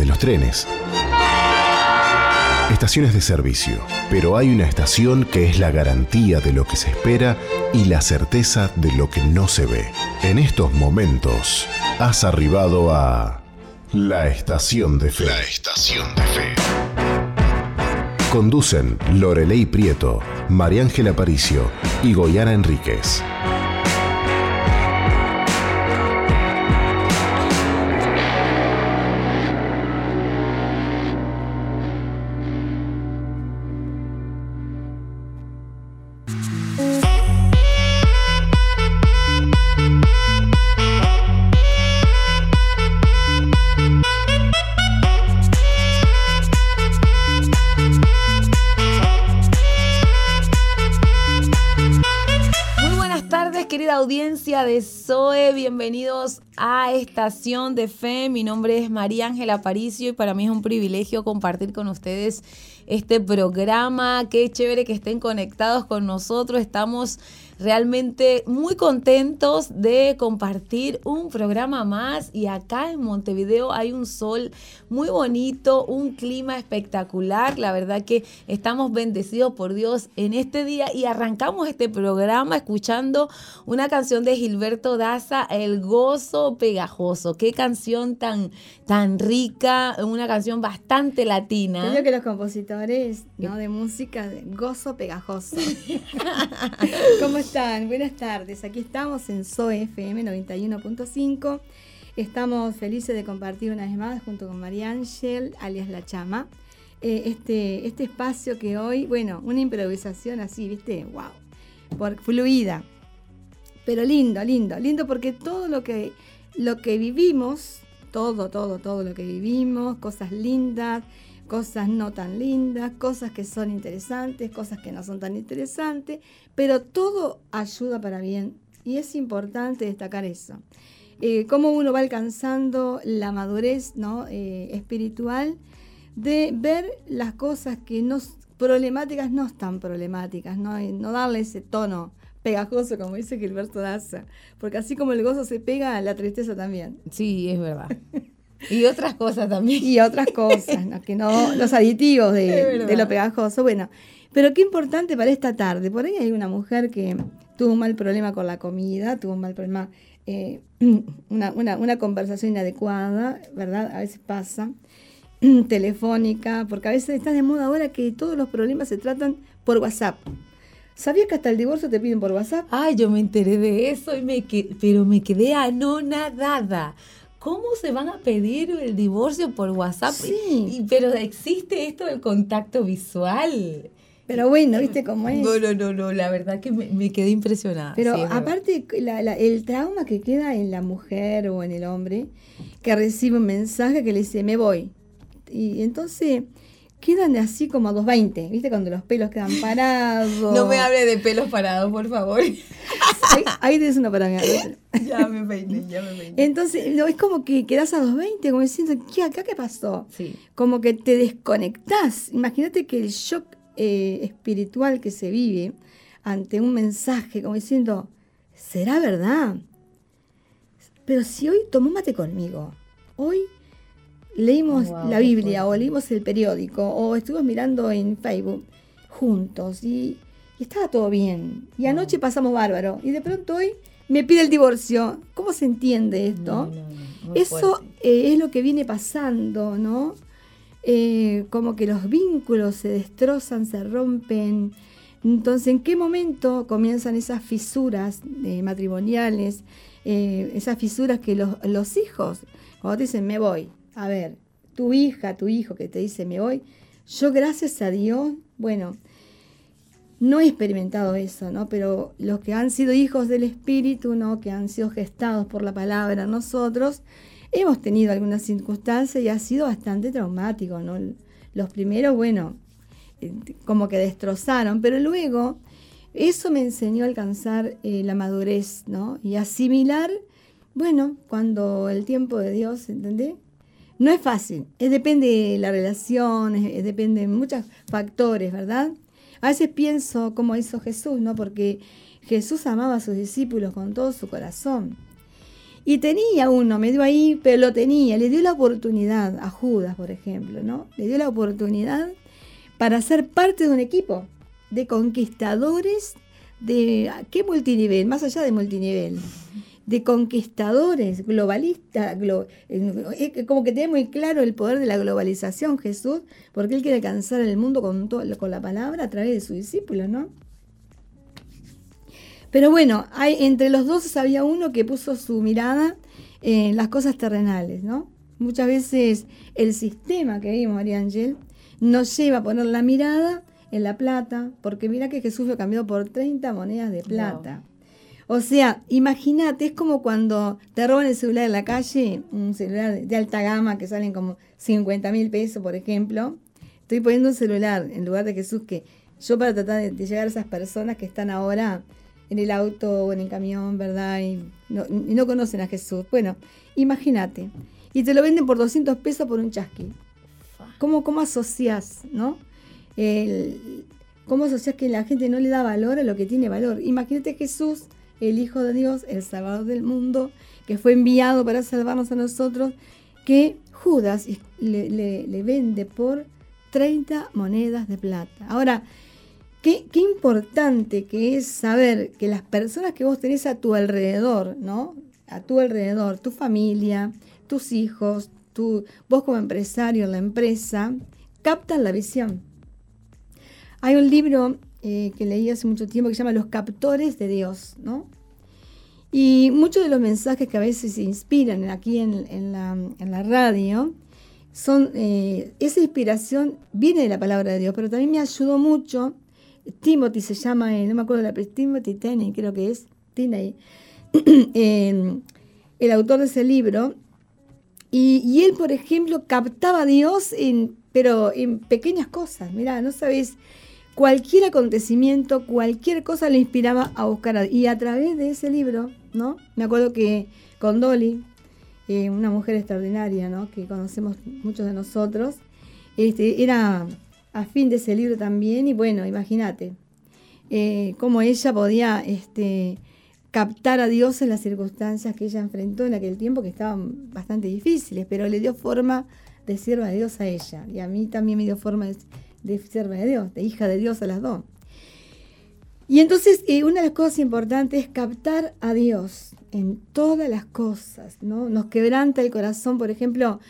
de los trenes. Estaciones de servicio, pero hay una estación que es la garantía de lo que se espera y la certeza de lo que no se ve. En estos momentos, has arribado a la estación de fe. La estación de fe. Conducen Lorelei Prieto, María Ángela Aparicio y Goyana Enríquez. De Zoe, bienvenidos a Estación de Fe. Mi nombre es María Ángela Aparicio y para mí es un privilegio compartir con ustedes este programa. Qué chévere que estén conectados con nosotros. Estamos realmente muy contentos de compartir un programa más y acá en Montevideo hay un sol muy bonito, un clima espectacular. La verdad que estamos bendecidos por Dios en este día y arrancamos este programa escuchando una canción de Gilberto Daza, El gozo pegajoso. Qué canción tan, tan rica, una canción bastante latina. Creo que los compositores ¿no? de música, gozo pegajoso. ¿Cómo están? Buenas tardes. Aquí estamos en SOE FM 91.5. Estamos felices de compartir una vez más junto con María Ángel, alias La Chama, eh, este, este espacio que hoy, bueno, una improvisación así, ¿viste? ¡Wow! Por, fluida. Pero lindo, lindo, lindo porque todo lo que, lo que vivimos, todo, todo, todo lo que vivimos, cosas lindas, cosas no tan lindas, cosas que son interesantes, cosas que no son tan interesantes, pero todo ayuda para bien y es importante destacar eso. Eh, cómo uno va alcanzando la madurez ¿no? Eh, espiritual de ver las cosas que no problemáticas no están problemáticas, no, no darle ese tono pegajoso, como dice Gilberto Daza, porque así como el gozo se pega, la tristeza también. Sí, es verdad. Y otras cosas también. Y otras cosas, que no, los aditivos de, lo pegajoso. Bueno, pero qué importante para esta tarde. Por ahí hay una mujer que tuvo un mal problema con la comida, tuvo un mal problema, eh, una, una, una conversación inadecuada, ¿verdad? A veces pasa telefónica, porque a veces está de moda ahora que todos los problemas se tratan por WhatsApp. ¿Sabías que hasta el divorcio te piden por WhatsApp? Ay, yo me enteré de eso, y me pero me quedé anonadada. ¿Cómo se van a pedir el divorcio por WhatsApp? Sí. pero existe esto del contacto visual. Pero bueno, ¿viste cómo es? No, no, no, no la verdad que me, quedé impresionada. Pero aparte, el trauma que queda en la mujer o en el hombre, que recibe un mensaje que le dice, me voy. Y entonces quedan así como a 220, ¿viste? Cuando los pelos quedan parados. No me hable de pelos parados, por favor. ahí, tienes una para ya me peiné, ya me peiné. Entonces, es como que quedas a 220, como diciendo, ¿qué acá qué pasó? Sí. Como que te desconectás. Imagínate que el shock eh, espiritual que se vive ante un mensaje, como diciendo, ¿será verdad? Pero si hoy tomó mate conmigo, hoy leímos la Biblia o leímos el periódico o estuvimos mirando en Facebook juntos y, estaba todo bien. Y anoche pasamos bárbaro y de pronto hoy me pide el divorcio. ¿Cómo se entiende esto? Eso eh, es lo que viene pasando, ¿no? Eh, como que los vínculos se destrozan, se rompen. Entonces, ¿en qué momento comienzan esas fisuras eh, matrimoniales? esas fisuras que los, los hijos, cuando te dicen me voy, a ver, tu hija, tu hijo que te dice me voy, yo gracias a Dios, bueno, no he experimentado eso, ¿no? Pero los que han sido hijos del Espíritu, ¿no? Que han sido gestados por la palabra, nosotros, hemos tenido algunas circunstancias y ha sido bastante traumático, ¿no? Los primeros, bueno, eh, como que destrozaron, pero luego eso me enseñó a alcanzar eh, la madurez, ¿no? Y asimilar, bueno, cuando el tiempo de Dios, ¿entendés? No es fácil, es, depende de la relación, depende de muchos factores, ¿verdad? A veces pienso como hizo Jesús, ¿no? Porque Jesús amaba a sus discípulos con todo su corazón. Y tenía uno, me dio ahí, pero lo tenía, le dio la oportunidad a Judas, por ejemplo, ¿no? Le dio la oportunidad para ser parte de un equipo de conquistadores de qué multinivel, más allá de multinivel, de conquistadores, globalistas, como que tiene muy claro el poder de la globalización Jesús, porque él quiere alcanzar el mundo con, con la palabra a través de sus discípulos, ¿no? Pero bueno, hay, entre los dos había uno que puso su mirada en las cosas terrenales, ¿no? Muchas veces el sistema que vimos, María Ángel, nos lleva a poner la mirada en la plata, porque mira que Jesús lo cambió por 30 monedas de plata. O sea, imagínate, es como cuando te roban el celular en la calle, un celular de alta gama que salen como 50 mil pesos, por ejemplo. Estoy poniendo un celular en lugar de Jesús que yo para tratar de, llegar a esas personas que están ahora en el auto o en el camión, ¿verdad? Y no, no conocen a Jesús. Bueno, imagínate. Y te lo venden por 200 pesos por un chasqui. ¿Cómo, cómo asocias, no? ¿Cómo asocias que la gente no le da valor a lo que tiene valor? Imagínate Jesús, el Hijo de Dios, el Salvador del mundo, que fue enviado para salvarnos a nosotros, que Judas le, le vende por 30 monedas de plata. Ahora, Qué, importante que es saber que las personas que vos tenés a tu alrededor, ¿no? A tu alrededor, tu familia, tus hijos, tu, vos como empresario en la empresa, captan la visión. Hay un libro eh, que leí hace mucho tiempo que se llama Los captores de Dios, ¿no? Y muchos de los mensajes que a veces se inspiran aquí en, la, radio, son, eh, esa inspiración viene de la palabra de Dios, pero también me ayudó mucho Timothy se llama, no me acuerdo la Timothy Tenney, creo que es, Tenney, el autor de ese libro. Y, él, por ejemplo, captaba a Dios, en, pero en pequeñas cosas. Mira, no sabes, cualquier acontecimiento, cualquier cosa le inspiraba a buscar a Y a través de ese libro, ¿no? Me acuerdo que con Dolly, eh, una mujer extraordinaria, ¿no? Que conocemos muchos de nosotros, este, era a fin de ese libro también. Y bueno, imagínate eh, cómo ella podía este, captar a Dios en las circunstancias que ella enfrentó en aquel tiempo, que estaban bastante difíciles, pero le dio forma de sierva de Dios a ella. Y a mí también me dio forma de, de sierva de Dios, de hija de Dios a las dos. Y entonces eh, una de las cosas importantes es captar a Dios en todas las cosas, ¿no? Nos quebranta el corazón, por ejemplo,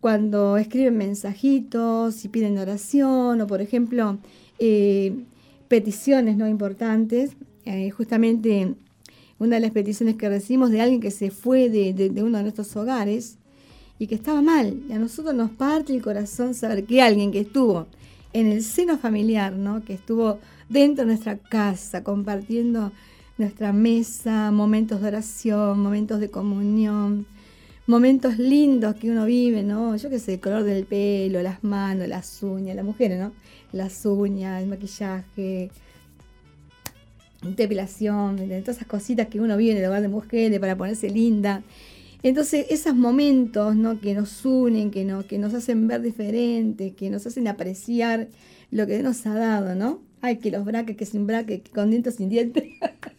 cuando escriben mensajitos y piden oración o, por ejemplo, eh, peticiones no importantes. Eh, justamente una de las peticiones que recibimos de alguien que se fue de, uno de nuestros hogares y que estaba mal. Y a nosotros nos parte el corazón saber que alguien que estuvo en el seno familiar, ¿no? que estuvo dentro de nuestra casa, compartiendo nuestra mesa, momentos de oración, momentos de comunión, momentos lindos que uno vive, ¿no? Yo qué sé, el color del pelo, las manos, las uñas, las mujeres, ¿no? Las uñas, el maquillaje, depilación, todas esas cositas que uno vive en el hogar de mujeres para ponerse linda. Entonces, esos momentos ¿no? que nos unen, que, no, que nos hacen ver diferente, que nos hacen apreciar lo que nos ha dado, ¿no? Ay, que los braques, que sin braques, que con dientes, sin dientes.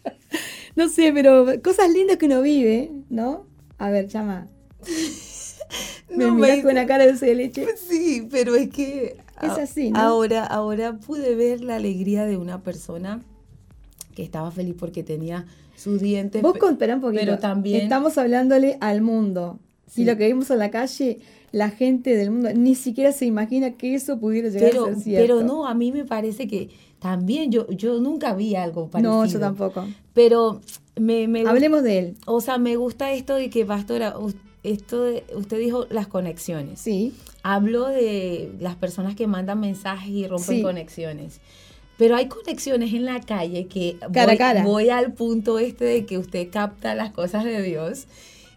no sé, pero cosas lindas que uno vive, ¿no? A ver, llama. me miras con la cara de leche. Sí, pero es que es así, ¿no? ahora, ahora pude ver la alegría de una persona que estaba feliz porque tenía sus dientes. Vos con, un poquito. Pero también estamos hablándole al mundo. Si lo que vimos en la calle, la gente del mundo ni siquiera se imagina que eso pudiera llegar a ser cierto. Pero no, a mí me parece que también yo, yo nunca vi algo parecido. No, yo tampoco. Pero me, me Hablemos de él. O sea, me gusta esto de que, pastora, esto usted dijo las conexiones. Sí. Hablo de las personas que mandan mensajes y rompen conexiones. Pero hay conexiones en la calle que cara voy, cara. voy al punto este de que usted capta las cosas de Dios.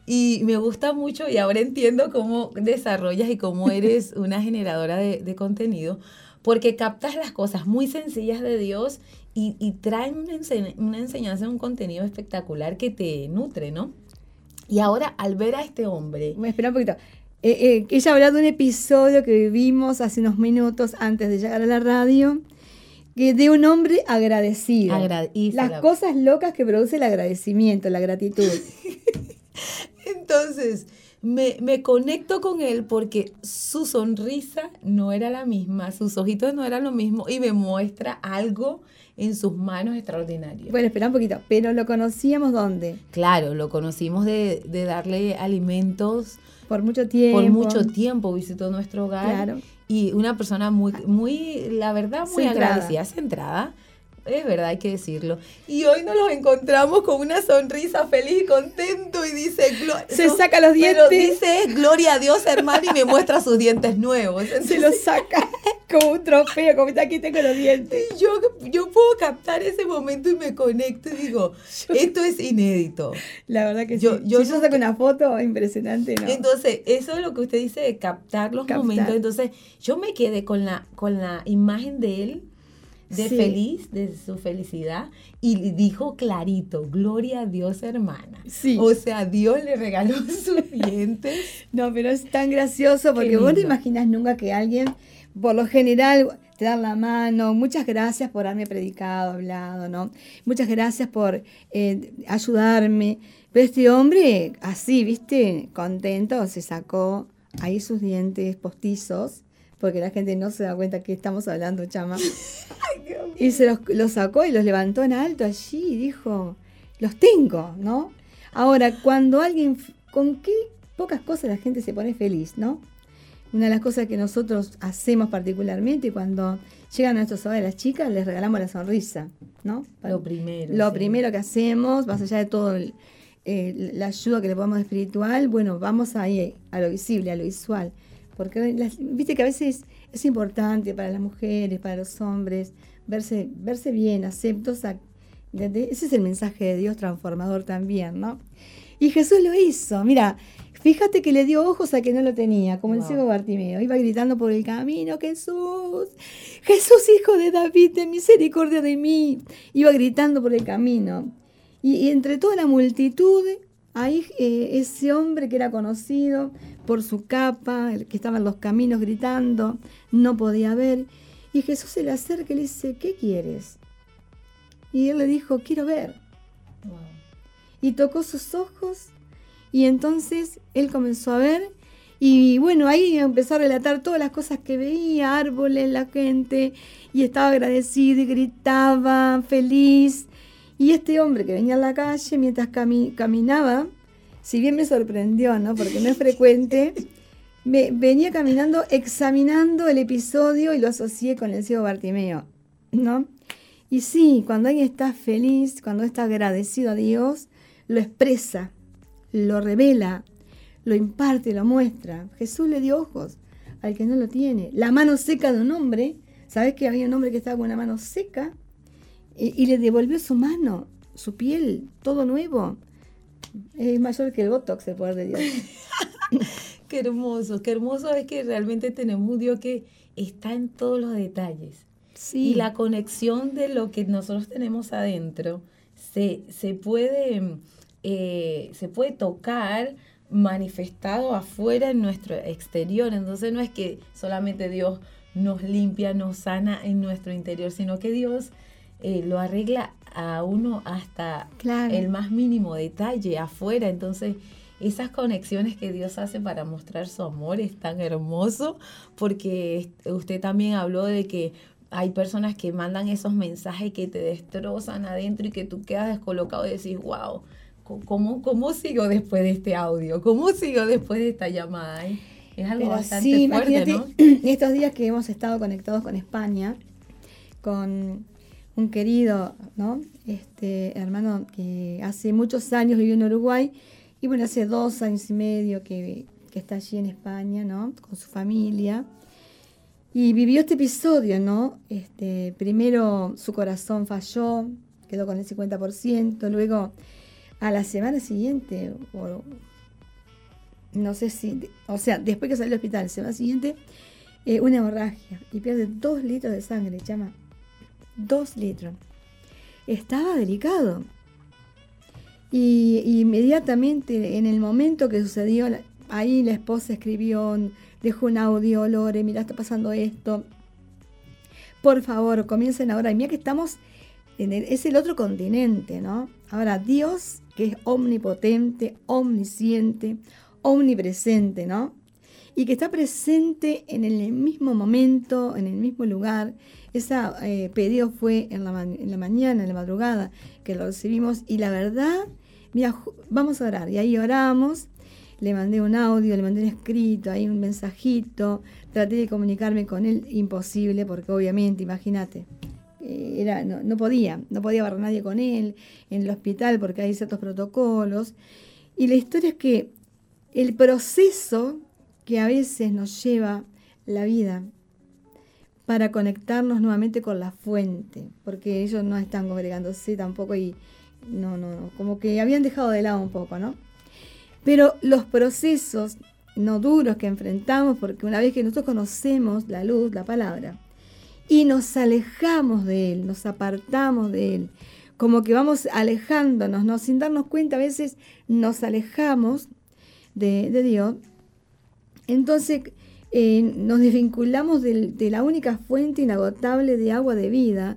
Y me gusta mucho y ahora entiendo cómo desarrollas y cómo eres una generadora de, contenido, porque captas las cosas muy sencillas de Dios y, y traen una, una enseñanza, un contenido espectacular que te nutre, ¿no? Y ahora, al ver a este hombre. Me espera un poquito. Eh, eh, ella habló de un episodio que vivimos hace unos minutos antes de llegar a la radio, que de un hombre agradecido. Las cosas locas que produce el agradecimiento, la gratitud. Entonces, me, me, conecto con él porque su sonrisa no era la misma, sus ojitos no eran lo mismo y me muestra algo en sus manos extraordinario. Bueno, espera un poquito, pero ¿lo conocíamos dónde? Claro, lo conocimos de, de darle alimentos. Por mucho tiempo. Por mucho tiempo visitó nuestro hogar. Claro. Y una persona muy, muy, la verdad, muy agradecida, centrada es verdad, hay que decirlo. Y hoy nos los encontramos con una sonrisa feliz y contento y dice... Se saca los dientes. Pero dice, gloria a Dios, hermano, y me muestra sus dientes nuevos. Se los saca como un trofeo, como está aquí tengo los dientes. Y yo, yo puedo captar ese momento y me conecto y digo, esto es inédito. La verdad que yo, sí. Yo, si yo saco una foto impresionante, ¿no? Entonces, eso es lo que usted dice de captar los momentos. Entonces, yo me quedé con la, con la imagen de él de feliz, de su felicidad, y dijo clarito, gloria a Dios, hermana. Sí. O sea, Dios le regaló sus dientes. no, pero es tan gracioso porque vos no imaginas nunca que alguien, por lo general, te da la mano, muchas gracias por haberme predicado, hablado, ¿no? Muchas gracias por eh, ayudarme. Pero este hombre, así, viste, contento, se sacó ahí sus dientes postizos porque la gente no se da cuenta que estamos hablando, chama. y se los, sacó y los levantó en alto allí y dijo, los tengo, ¿no? Ahora, cuando alguien, con qué pocas cosas la gente se pone feliz, ¿no? Una de las cosas que nosotros hacemos particularmente cuando llegan a nuestros hogares las chicas, les regalamos la sonrisa, ¿no? lo primero. Lo primero que hacemos, más allá de todo la ayuda que le podemos espiritual, bueno, vamos ahí a lo visible, a lo visual. Porque viste que a veces es importante para las mujeres, para los hombres, verse, verse bien, aceptos. ese es el mensaje de Dios transformador también, ¿no? Y Jesús lo hizo. Mira, fíjate que le dio ojos a que no lo tenía, como el ciego Bartimeo. Iba gritando por el camino, Jesús, Jesús, hijo de David, ten misericordia de mí. Iba gritando por el camino. Y, entre toda la multitud, ahí eh, ese hombre que era conocido, por su capa, el que estaba en los caminos gritando, no podía ver. Y Jesús se le acerca y le dice, ¿qué quieres? Y él le dijo, quiero ver. Y tocó sus ojos y entonces él comenzó a ver y bueno, ahí empezó a relatar todas las cosas que veía, árboles, la gente, y estaba agradecido y gritaba, feliz. Y este hombre que venía a la calle mientras caminaba, si bien me sorprendió, ¿no? Porque no es frecuente, me venía caminando examinando el episodio y lo asocié con el ciego Bartimeo, ¿no? Y sí, cuando alguien está feliz, cuando está agradecido a Dios, lo expresa, lo revela, lo imparte, lo muestra. Jesús le dio ojos al que no lo tiene. La mano seca de un hombre, ¿sabes que había un hombre que estaba con una mano seca? Y, y le devolvió su mano, su piel, todo nuevo. Es mayor que el Botox, el poder de Dios. qué hermoso, qué hermoso es que realmente tenemos un Dios que está en todos los detalles. Sí. Y la conexión de lo que nosotros tenemos adentro se, se puede, eh, se puede tocar manifestado afuera en nuestro exterior. Entonces no es que solamente Dios nos limpia, nos sana en nuestro interior, sino que Dios eh, lo arregla a uno hasta el más mínimo detalle afuera. Entonces, esas conexiones que Dios hace para mostrar su amor es tan hermoso porque usted también habló de que hay personas que mandan esos mensajes que te destrozan adentro y que tú quedas descolocado y decís, wow, ¿cómo, cómo sigo después de este audio? ¿Cómo sigo después de esta llamada? Es algo bastante fuerte, ¿no? Estos días que hemos estado conectados con España, con un querido ¿no? este, hermano que hace muchos años vivió en Uruguay y bueno, hace dos años y medio que, está allí en España, ¿no? Con su familia. Y vivió este episodio, ¿no? Este, primero su corazón falló, quedó con el 50%, luego a la semana siguiente, o, no sé si, o sea, después que salió del hospital, la semana siguiente, eh, una hemorragia y pierde dos litros de sangre, chama. 2 litros. Estaba delicado. Y, inmediatamente, en el momento que sucedió, ahí la esposa escribió, dejó un audio, Lore, mira, está pasando esto. Por favor, comiencen ahora. Y mira que estamos en el, es el otro continente, ¿no? Ahora, Dios, que es omnipotente, omnisciente, omnipresente, ¿no? Y que está presente en el mismo momento, en el mismo lugar. Ese eh, pedido fue en la, mañana, en la madrugada, que lo recibimos. Y la verdad, mira, vamos a orar. Y ahí oramos le mandé un audio, le mandé un escrito, ahí un mensajito, traté de comunicarme con él, imposible, porque obviamente, imagínate, eh, era, no, podía, no podía hablar nadie con él en el hospital porque hay ciertos protocolos. Y la historia es que el proceso que a veces nos lleva la vida para conectarnos nuevamente con la fuente, porque ellos no están congregándose tampoco y no, no, no, como que habían dejado de lado un poco, ¿no? Pero los procesos no duros que enfrentamos, porque una vez que nosotros conocemos la luz, la palabra, y nos alejamos de Él, nos apartamos de Él, como que vamos alejándonos, ¿no? sin darnos cuenta, a veces nos alejamos de, Dios, entonces eh, nos desvinculamos de, la única fuente inagotable de agua de vida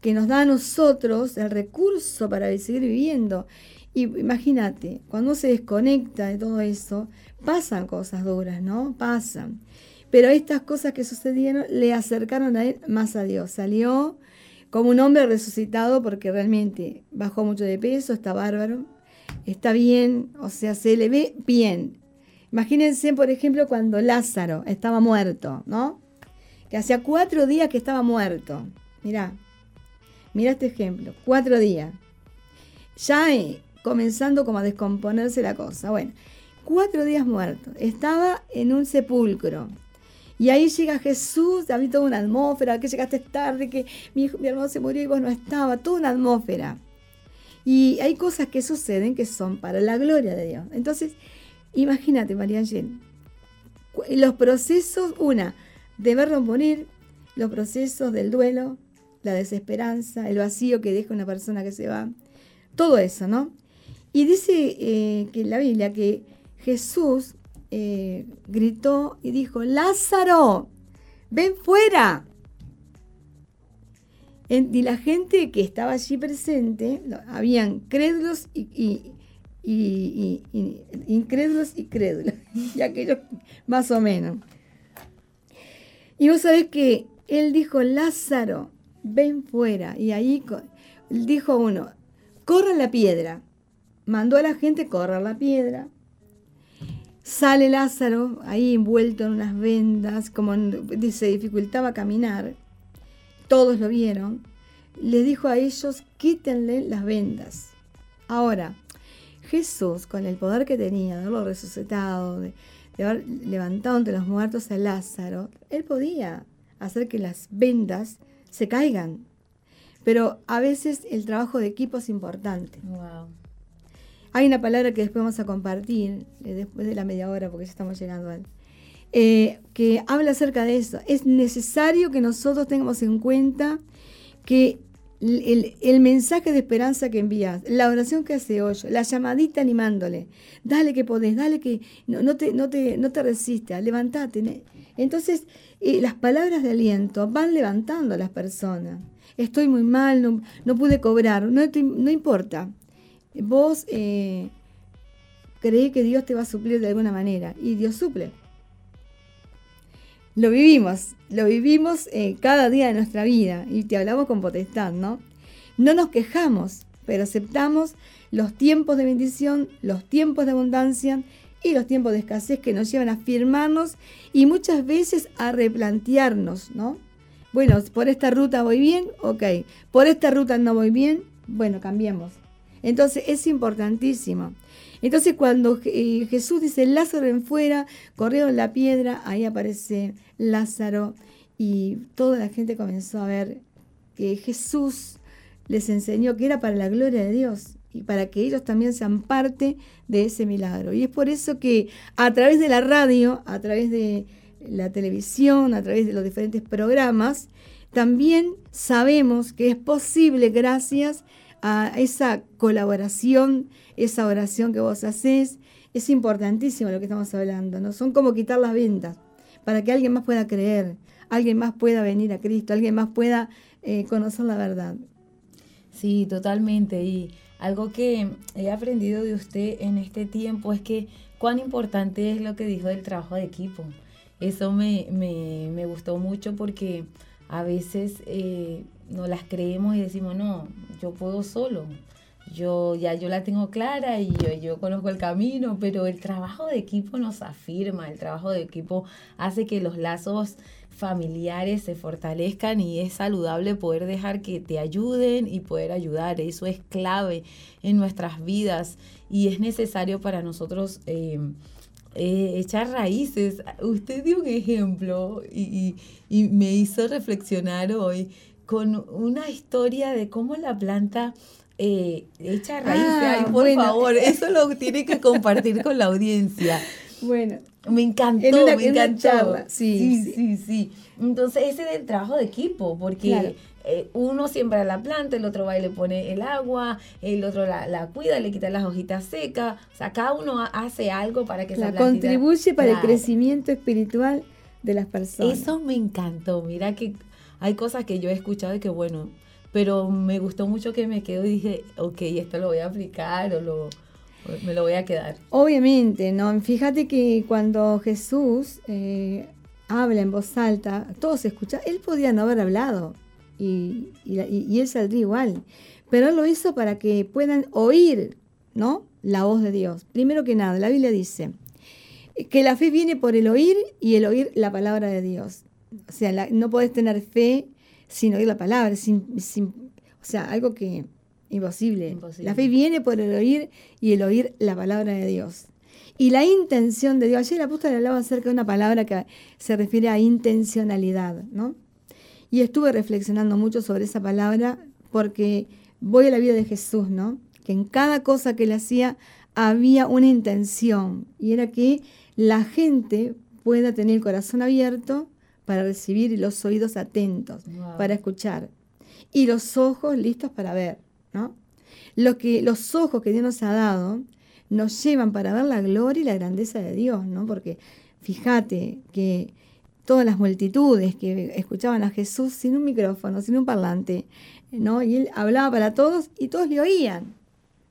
que nos da a nosotros el recurso para seguir viviendo. Y imagínate, cuando se desconecta de todo eso, pasan cosas duras, ¿no? Pasan. Pero estas cosas que sucedieron le acercaron a él más a Dios. Salió como un hombre resucitado porque realmente bajó mucho de peso, está bárbaro, está bien, o sea, se le ve bien. Imagínense, por ejemplo, cuando Lázaro estaba muerto, ¿no? Que hacía cuatro días que estaba muerto. Mirá, mira este ejemplo, cuatro días. Ya eh, comenzando como a descomponerse la cosa. Bueno, cuatro días muerto, estaba en un sepulcro. Y ahí llega Jesús, había toda una atmósfera, que llegaste tarde, que mi, mi hermano se murió y vos no estaba, toda una atmósfera. Y hay cosas que suceden que son para la gloria de Dios. Entonces, imagínate, María Ángel, los procesos, una, de verlo morir, los procesos del duelo, la desesperanza, el vacío que deja una persona que se va, todo eso, ¿no? Y dice eh, que en la Biblia que Jesús eh, gritó y dijo, Lázaro, ven fuera. y la gente que estaba allí presente, habían crédulos y, incrédulos y crédulos, y aquellos más o menos. Y vos sabés que él dijo, Lázaro, ven fuera. Y ahí dijo uno, corra la piedra mandó a la gente correr la piedra. Sale Lázaro ahí envuelto en unas vendas, como se dificultaba caminar. Todos lo vieron. Le dijo a ellos, quítenle las vendas. Ahora, Jesús, con el poder que tenía de haberlo resucitado, de, haber levantado entre los muertos a Lázaro, él podía hacer que las vendas se caigan. Pero a veces el trabajo de equipo es importante. Hay una palabra que después vamos a compartir, eh, después de la media hora, porque ya estamos llegando al... Eh, que habla acerca de eso. Es necesario que nosotros tengamos en cuenta que el, mensaje de esperanza que envías, la oración que hace hoy, la llamadita animándole, dale que podés, dale que no, te, no, te, no te resistas, levantate. Entonces, eh, las palabras de aliento van levantando a las personas. Estoy muy mal, no, no pude cobrar, no, no importa vos eh, que Dios te va a suplir de alguna manera y Dios suple. Lo vivimos, lo vivimos eh, cada día de nuestra vida y te hablamos con potestad, ¿no? No nos quejamos, pero aceptamos los tiempos de bendición, los tiempos de abundancia y los tiempos de escasez que nos llevan a firmarnos y muchas veces a replantearnos, ¿no? Bueno, por esta ruta voy bien, ok. Por esta ruta no voy bien, bueno, cambiemos. Entonces es importantísimo. Entonces cuando eh, Jesús dice Lázaro en fuera, corrieron la piedra, ahí aparece Lázaro y toda la gente comenzó a ver que Jesús les enseñó que era para la gloria de Dios y para que ellos también sean parte de ese milagro. Y es por eso que a través de la radio, a través de la televisión, a través de los diferentes programas, también sabemos que es posible gracias a esa colaboración, esa oración que vos haces. Es importantísimo lo que estamos hablando, ¿no? Son como quitar las ventas para que alguien más pueda creer, alguien más pueda venir a Cristo, alguien más pueda eh, conocer la verdad. Sí, totalmente. Y algo que he aprendido de usted en este tiempo es que cuán importante es lo que dijo del trabajo de equipo. Eso me, me, gustó mucho porque a veces eh, no las creemos y decimos, no, yo puedo solo. Yo ya yo la tengo clara y yo, yo conozco el camino, pero el trabajo de equipo nos afirma, el trabajo de equipo hace que los lazos familiares se fortalezcan y es saludable poder dejar que te ayuden y poder ayudar. Eso es clave en nuestras vidas y es necesario para nosotros eh, eh, echar raíces. Usted dio un ejemplo y, me hizo reflexionar hoy con una historia de cómo la planta eh, echa raíces. Ah, por favor, eso lo tiene que compartir con la audiencia. Bueno, me encantó, me encantó. Sí, sí, sí, Entonces, ese es el trabajo de equipo, porque eh, uno siembra la planta, el otro va y le pone el agua, el otro la, cuida, le quita las hojitas secas. O sea, cada uno hace algo para que la contribuye para el crecimiento espiritual de las personas. Eso me encantó. Mira que hay cosas que yo he escuchado y que bueno, pero me gustó mucho que me quedo y dije, ok, esto lo voy a aplicar o lo me lo voy a quedar. Obviamente, ¿no? Fíjate que cuando Jesús eh, habla en voz alta, todos escuchan, él podía no haber hablado y, y, él saldría igual, pero él lo hizo para que puedan oír, ¿no? La voz de Dios. Primero que nada, la Biblia dice que la fe viene por el oír y el oír la palabra de Dios. O sea, no podés tener fe sin oír la palabra, sin, sin, o sea, algo que Imposible. La fe viene por el oír y el oír la palabra de Dios. Y la intención de Dios. Ayer el apóstol hablaba acerca de una palabra que se refiere a intencionalidad, ¿no? Y estuve reflexionando mucho sobre esa palabra porque voy a la vida de Jesús, ¿no? Que en cada cosa que él hacía había una intención y era que la gente pueda tener el corazón abierto para recibir y los oídos atentos para escuchar y los ojos listos para ver. Lo que, los ojos que Dios nos ha dado nos llevan para ver la gloria y la grandeza de Dios, ¿no? Porque fíjate que todas las multitudes que escuchaban a Jesús sin un micrófono, sin un parlante, ¿no? Y él hablaba para todos y todos le oían,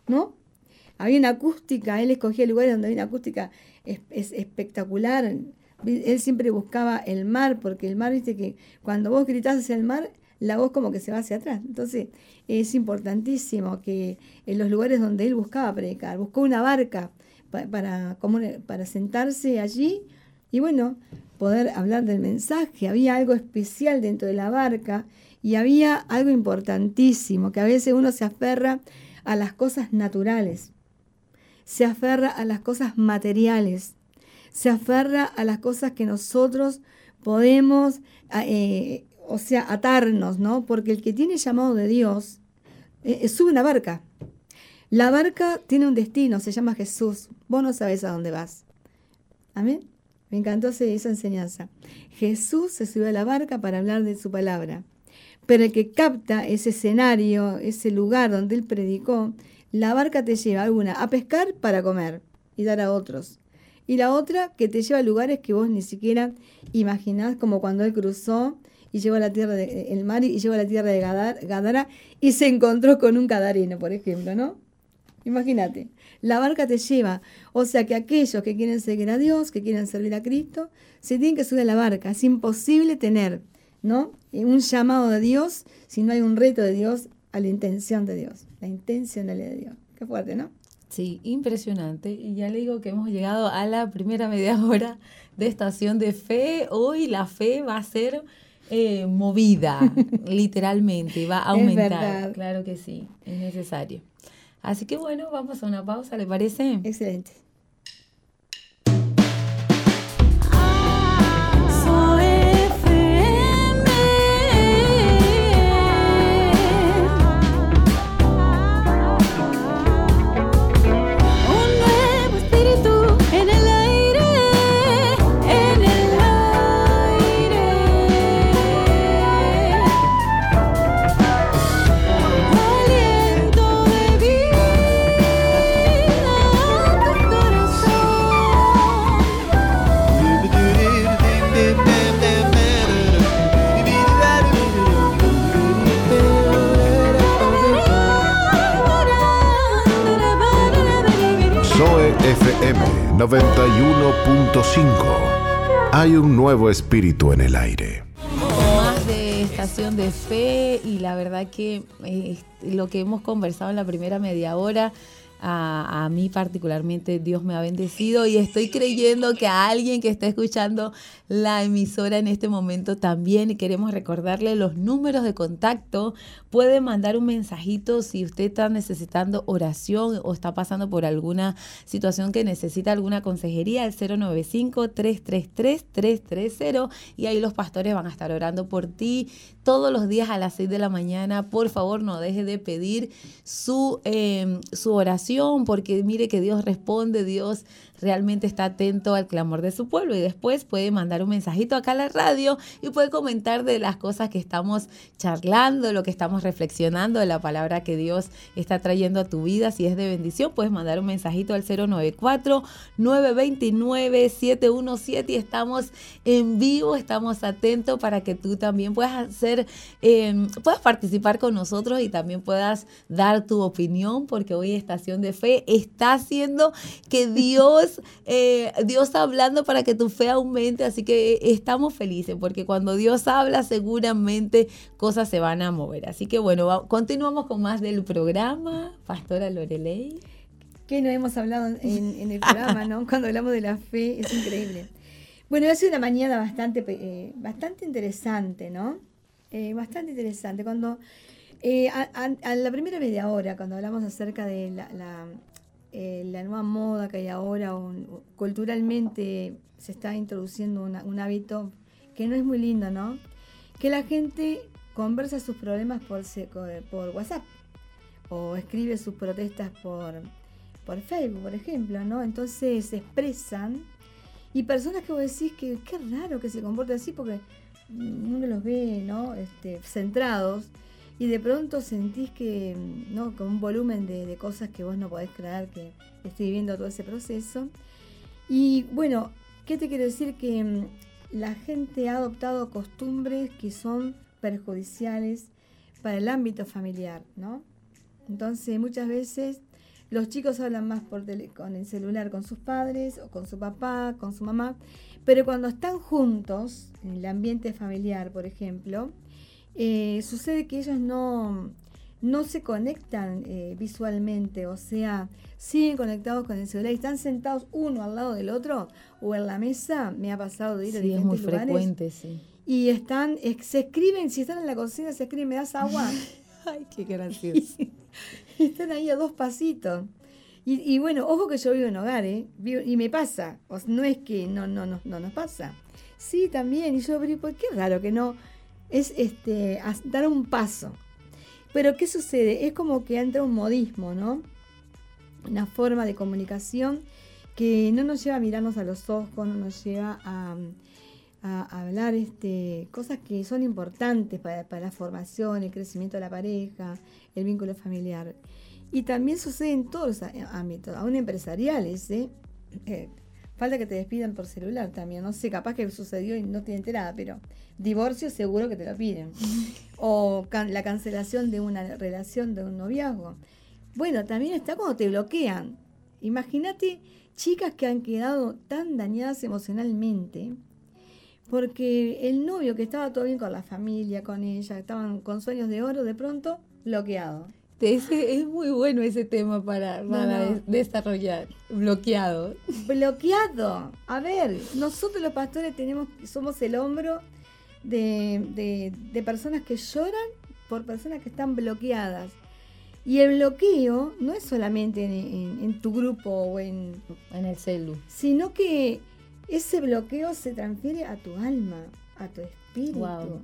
¿no? Había una acústica, él escogía lugares donde había una acústica es, espectacular. Él siempre buscaba el mar, porque el mar, viste que cuando vos gritás hacia el mar, la voz como que se va hacia atrás. Entonces es importantísimo que en los lugares donde él buscaba predicar, buscó una barca para, para sentarse allí y bueno, poder hablar del mensaje. Había algo especial dentro de la barca y había algo importantísimo, que a veces uno se aferra a las cosas naturales, se aferra a las cosas materiales, se aferra a las cosas que nosotros podemos eh, o sea, atarnos, ¿no? Porque el que tiene llamado de Dios eh, eh, sube una barca. La barca tiene un destino, se llama Jesús. Vos no sabes a dónde vas. Amén. Me encantó esa enseñanza. Jesús se subió a la barca para hablar de su palabra. Pero el que capta ese escenario, ese lugar donde él predicó, la barca te lleva alguna a pescar para comer y dar a otros. Y la otra que te lleva a lugares que vos ni siquiera imaginás, como cuando él cruzó y llegó a la tierra de, el mar y llegó a la tierra de Gadara y se encontró con un cadareno, por ejemplo, ¿no? Imagínate, la barca te lleva, o sea que aquellos que quieren seguir a Dios, que quieren servir a Cristo, se tienen que subir a la barca. Es imposible tener, ¿no? Un llamado de Dios si no hay un reto de Dios a la intención de Dios, la intencionalidad de Dios. Qué fuerte, ¿no? Sí, impresionante. Y ya le digo que hemos llegado a la primera media hora de estación de fe. Hoy la fe va a ser eh, movida, literalmente, va a aumentar. Claro que sí, es necesario. Así que bueno, vamos a una pausa, ¿le parece? Excelente. 91.5. Hay un nuevo espíritu en el aire. Más de estación de fe y la verdad que eh, lo que hemos conversado en la primera media hora a, mí particularmente Dios me ha bendecido y estoy creyendo que a alguien que está escuchando la emisora en este momento también queremos recordarle los números de contacto. Puede mandar un mensajito si usted está necesitando oración o está pasando por alguna situación que necesita alguna consejería al 095-333-330 y ahí los pastores van a estar orando por ti todos los días a las 6 de la mañana. Por favor, no deje de pedir su, em, su oración porque mire que Dios responde, Dios realmente está atento al clamor de su pueblo y después puede mandar un mensajito acá a la radio y puede comentar de las cosas que estamos charlando, lo que estamos reflexionando, de la palabra que Dios está trayendo a tu vida. Si es de bendición, puedes mandar un mensajito al 094-929-717 y estamos en vivo, estamos atentos para que tú también puedas hacer, em, puedas participar con nosotros y también puedas dar tu opinión porque hoy Estación de Fe está haciendo que Dios eh, Dios, hablando para que tu fe aumente, así que estamos felices porque cuando Dios habla seguramente cosas se van a mover. Así que bueno, continuamos con más del programa, Pastora Lorelei. Que no hemos hablado en, el programa, ¿no? Cuando hablamos de la fe, es increíble. Bueno, ha sido una mañana bastante, eh, bastante interesante, ¿no? Eh, bastante interesante. Cuando a, la primera media hora, cuando hablamos acerca de la, eh, la nueva moda que hay ahora, culturalmente se está introduciendo un hábito que no es muy lindo, ¿no? Que la gente conversa sus problemas por, por WhatsApp o escribe sus protestas por, por Facebook, por ejemplo, ¿no? Entonces se expresan y personas que vos decís que qué raro que se comporte así porque uno los ve, ¿no? Este, centrados y de pronto sentís que, ¿no? Con un volumen de, cosas que vos no podés creer que estoy viviendo todo ese proceso. Y bueno, ¿qué te quiero decir? Que mm, la gente ha adoptado costumbres que son perjudiciales para el ámbito familiar, ¿no? Entonces muchas veces los chicos hablan más por con el celular con sus padres o con su papá, con su mamá, pero cuando están juntos, en el ambiente familiar, por ejemplo, eh, sucede que ellos no, no se conectan eh, visualmente, o sea, siguen conectados con el celular y están sentados uno al lado del otro o en la mesa. Me ha pasado de ir a diferentes es muy frecuente, sí. Y están, se escriben, si están en la cocina, se escriben, ¿me das agua? Ay, qué gracioso. y están ahí a dos pasitos. Y, bueno, ojo que yo vivo en hogar, ¿eh? y me pasa. no es que no, no, no, no nos pasa. Sí, también. Y yo, pero qué raro que no es este, dar un paso. Pero ¿qué sucede? Es como que entra un modismo, ¿no? Una forma de comunicación que no nos lleva a mirarnos a los ojos, no nos lleva a, hablar este, cosas que son importantes para, la formación, el crecimiento de la pareja, el vínculo familiar. Y también sucede en todos los ámbitos, aún empresariales. ¿eh? Falta que te despidan por celular también. No sé, capaz que sucedió y no estoy enterada, pero divorcio seguro que te lo piden. O la cancelación de una relación, de un noviazgo. Bueno, también está cuando te bloquean. Imagínate chicas que han quedado tan dañadas emocionalmente porque el novio que estaba todo bien con la familia, con ella, estaban con sueños de oro, de pronto bloqueado. Ese, es muy bueno ese tema para, desarrollar. Bloqueado. Bloqueado. A ver, nosotros los pastores tenemos, somos el hombro de, personas que lloran por personas que están bloqueadas. Y el bloqueo no es solamente en, tu grupo o en, en el celu, sino que ese bloqueo se transfiere a tu alma, a tu espíritu.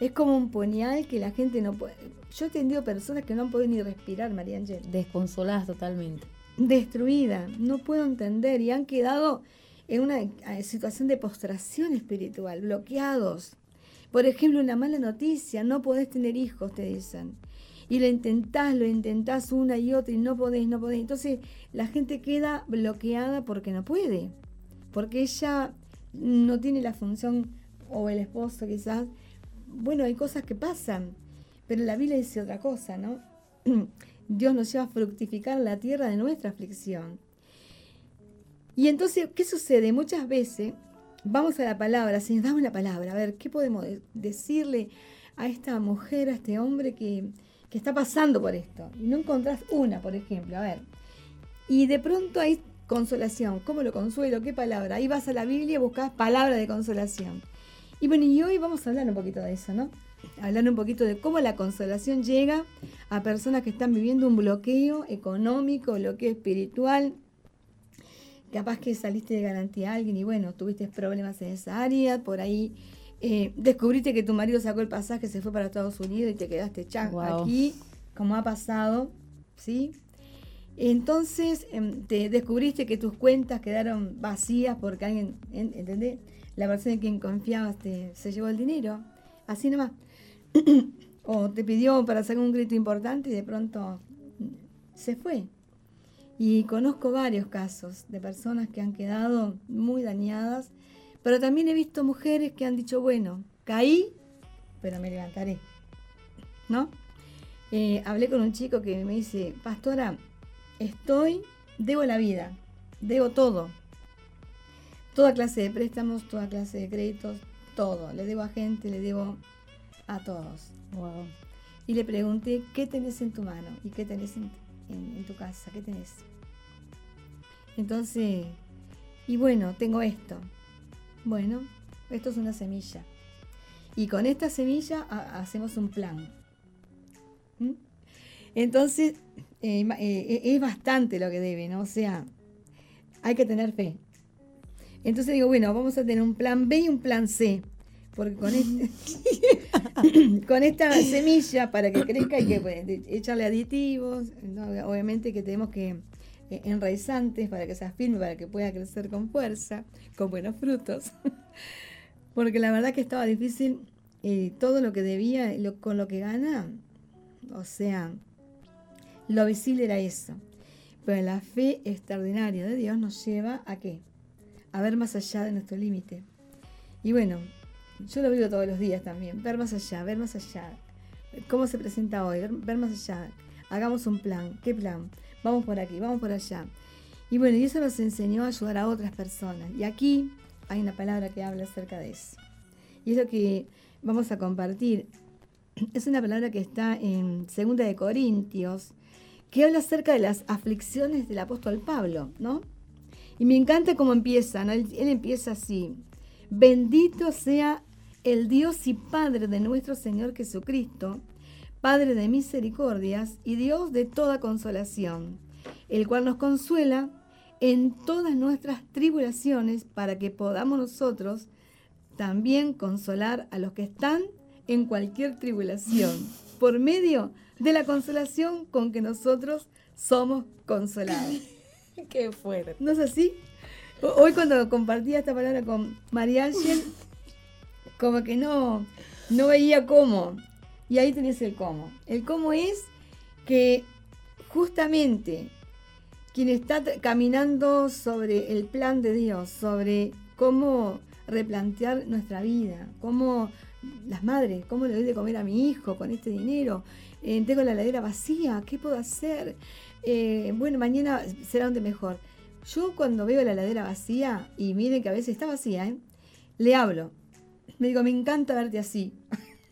Es como un puñal que la gente no puede. Yo he tenido personas que no han podido ni respirar, María Ángel. Desconsoladas totalmente. Destruidas, no puedo entender y han quedado en una eh, situación de postración espiritual, bloqueados. Por ejemplo, una mala noticia, no podés tener hijos, te dicen. Y lo intentás, lo intentás una y otra y no podés, no podés. Entonces la gente queda bloqueada porque no puede. Porque ella no tiene la función, o el esposo quizás, bueno, hay cosas que pasan, pero la Biblia dice otra cosa, ¿no? Dios nos lleva a fructificar la tierra de nuestra aflicción. Y entonces, ¿qué sucede? Muchas veces vamos a la palabra, Señor, dame una palabra, a ver, ¿qué podemos decirle a esta mujer, a este hombre que, que está pasando por esto? Y no encontrás una, por ejemplo, a ver. Y de pronto hay consolación. ¿Cómo lo consuelo? ¿Qué palabra? Ahí vas a la Biblia y buscas palabra de consolación. Y bueno, y hoy vamos a hablar un poquito de eso, ¿no? Hablar un poquito de cómo la consolación llega a personas que están viviendo un bloqueo económico, bloqueo espiritual. Capaz que saliste de garantía a alguien y bueno, tuviste problemas en esa área, por ahí eh, descubriste que tu marido sacó el pasaje, se fue para Estados Unidos y te quedaste chá aquí, como ha pasado, ¿sí? Entonces em, te descubriste que tus cuentas quedaron vacías porque alguien, ¿entendés? La persona en quien confiabas te, se llevó el dinero, así nomás. o te pidió para hacer un grito importante y de pronto se fue. Y conozco varios casos de personas que han quedado muy dañadas, pero también he visto mujeres que han dicho, bueno, caí, pero me levantaré. ¿No? Eh, hablé con un chico que me dice, pastora, estoy, debo la vida, debo todo. Toda clase de préstamos, toda clase de créditos, todo. Le debo a gente, le debo a todos. Y le pregunté, ¿qué tenés en tu mano? ¿Y qué tenés en, en tu casa? ¿Qué tenés? Entonces, y bueno, tengo esto. Bueno, esto es una semilla. Y con esta semilla hacemos un plan. ¿Mm? Entonces, eh, eh, eh, es bastante lo que debe, ¿no? O sea, hay que tener fe. Entonces digo, bueno, vamos a tener un plan B y un plan C. Porque con, este, con esta semilla, para que crezca, hay que echarle aditivos. Obviamente que tenemos que enraizantes para que sea firme, para que pueda crecer con fuerza, con buenos frutos. Porque la verdad que estaba difícil todo lo que debía, con lo que gana, o sea, lo visible era eso. Pero la fe extraordinaria de Dios nos lleva a qué? A ver más allá de nuestro límite. Y bueno, yo lo vivo todos los días también. Ver más allá, ver más allá. ¿Cómo se presenta hoy? Ver, más allá. Hagamos un plan. ¿Qué plan? Vamos por aquí, vamos por allá. Y bueno, y eso nos enseñó a ayudar a otras personas. Y aquí hay una palabra que habla acerca de eso. Y es lo que vamos a compartir. Es una palabra que está en 2 de Corintios, que habla acerca de las aflicciones del apóstol Pablo, ¿no? Y me encanta cómo empieza, él, empieza así, bendito sea el Dios y Padre de nuestro Señor Jesucristo, Padre de misericordias y Dios de toda consolación, el cual nos consuela en todas nuestras tribulaciones para que podamos nosotros también consolar a los que están en cualquier tribulación, por medio de la consolación con que nosotros somos consolados. Qué fuerte. ¿No es así? Hoy cuando compartía esta palabra con María Ángel, como que no, no veía cómo. Y ahí tenés el cómo. El cómo es que justamente quien está caminando sobre el plan de Dios, sobre cómo replantear nuestra vida, cómo las madres, cómo le doy de comer a mi hijo con este dinero, eh, tengo la ladera vacía, ¿qué puedo hacer? Eh, bueno, mañana será donde mejor. Yo cuando veo la ladera vacía, y miren que a veces está vacía, ¿eh? le hablo. Me digo, me encanta verte así.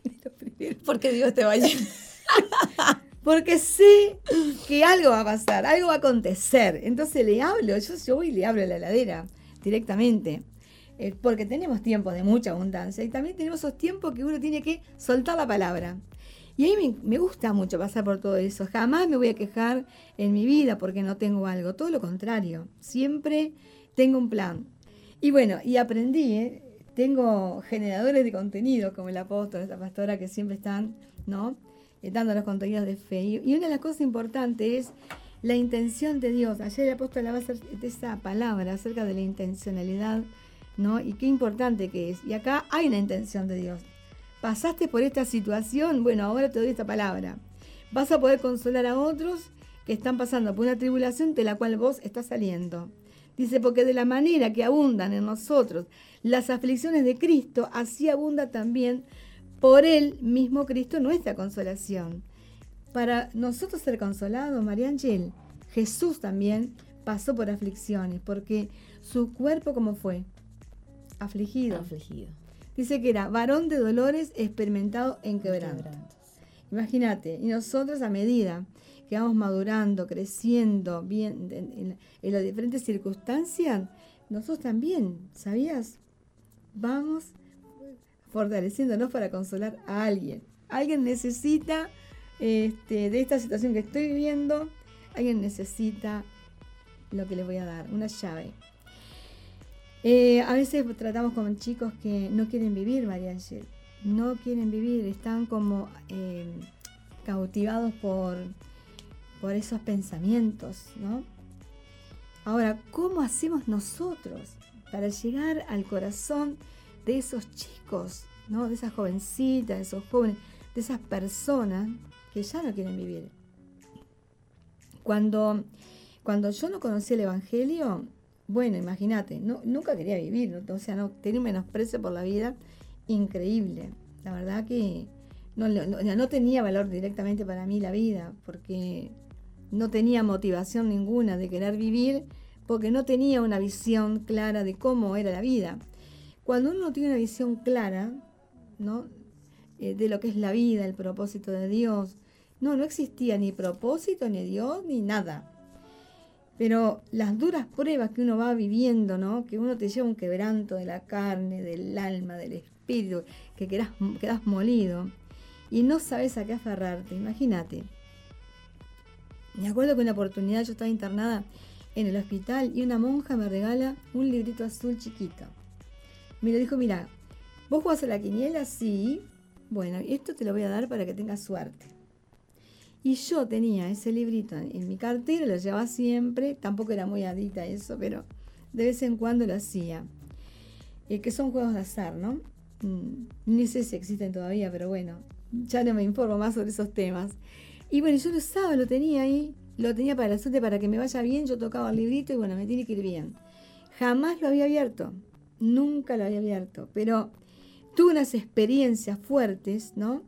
Porque Dios te vaya. Porque sé que algo va a pasar, algo va a acontecer. Entonces le hablo, yo, yo voy y le hablo a la ladera directamente. porque tenemos tiempos de mucha abundancia y también tenemos esos tiempos que uno tiene que soltar la palabra. Y a mí me, gusta mucho pasar por todo eso. Jamás me voy a quejar en mi vida porque no tengo algo. Todo lo contrario. Siempre tengo un plan. Y bueno, y aprendí, ¿eh? tengo generadores de contenido como el apóstol, esta pastora que siempre están, ¿no? Eh, dando los contenidos de fe. Y una de las cosas importantes es la intención de Dios. Ayer el apóstol hablaba de esa palabra acerca de la intencionalidad, ¿no? Y qué importante que es. Y acá hay una intención de Dios pasaste por esta situación, bueno, ahora te doy esta palabra. Vas a poder consolar a otros que están pasando por una tribulación de la cual vos estás saliendo. Dice, porque de la manera que abundan en nosotros las aflicciones de Cristo, así abunda también por él mismo Cristo nuestra consolación. Para nosotros ser consolados, María Ángel, Jesús también pasó por aflicciones, porque su cuerpo, ¿cómo fue? Afligido. Afligido. Dice que era varón de dolores experimentado en quebranto. Imagínate, y nosotros a medida que vamos madurando, creciendo bien en, en las diferentes circunstancias, nosotros también, ¿sabías? Vamos fortaleciéndonos para consolar a alguien. Alguien necesita este, de esta situación que estoy viviendo, alguien necesita lo que le voy a dar, una llave. Eh, a veces tratamos con chicos que no quieren vivir, María Ángel. No quieren vivir, están como eh, cautivados por, por esos pensamientos, ¿no? Ahora, ¿cómo hacemos nosotros para llegar al corazón de esos chicos, ¿no? de esas jovencitas, de esos jóvenes, de esas personas que ya no quieren vivir? Cuando, cuando yo no conocí el Evangelio, bueno, imagínate, no, nunca quería vivir, o sea, no, tenía menosprecio por la vida increíble. La verdad que no, tenía valor directamente para mí la vida, porque no tenía motivación ninguna de querer vivir, porque no tenía una visión clara de cómo era la vida. Cuando uno no tiene una visión clara, ¿no? Eh, de lo que es la vida, el propósito de Dios, no, no existía ni propósito, ni Dios, ni nada. Pero las duras pruebas que uno va viviendo, ¿no? Que uno te lleva un quebranto de la carne, del alma, del espíritu, que quedas, quedas molido y no sabes a qué aferrarte, imagínate. Me acuerdo que una oportunidad yo estaba internada en el hospital y una monja me regala un librito azul chiquito. Me lo dijo, mira, ¿vos jugás a la quiniela? Sí. Bueno, esto te lo voy a dar para que tengas suerte. Y yo tenía ese librito en, mi cartera, lo llevaba siempre, tampoco era muy adicta a eso, pero de vez en cuando lo hacía. Eh, que son juegos de azar, ¿no? Mm, ni sé si existen todavía, pero bueno, ya no me informo más sobre esos temas. Y bueno, yo lo usaba, lo tenía ahí, lo tenía para la suerte, para que me vaya bien, yo tocaba el librito y bueno, me tiene que ir bien. Jamás lo había abierto, nunca lo había abierto, pero tuve unas experiencias fuertes, ¿no?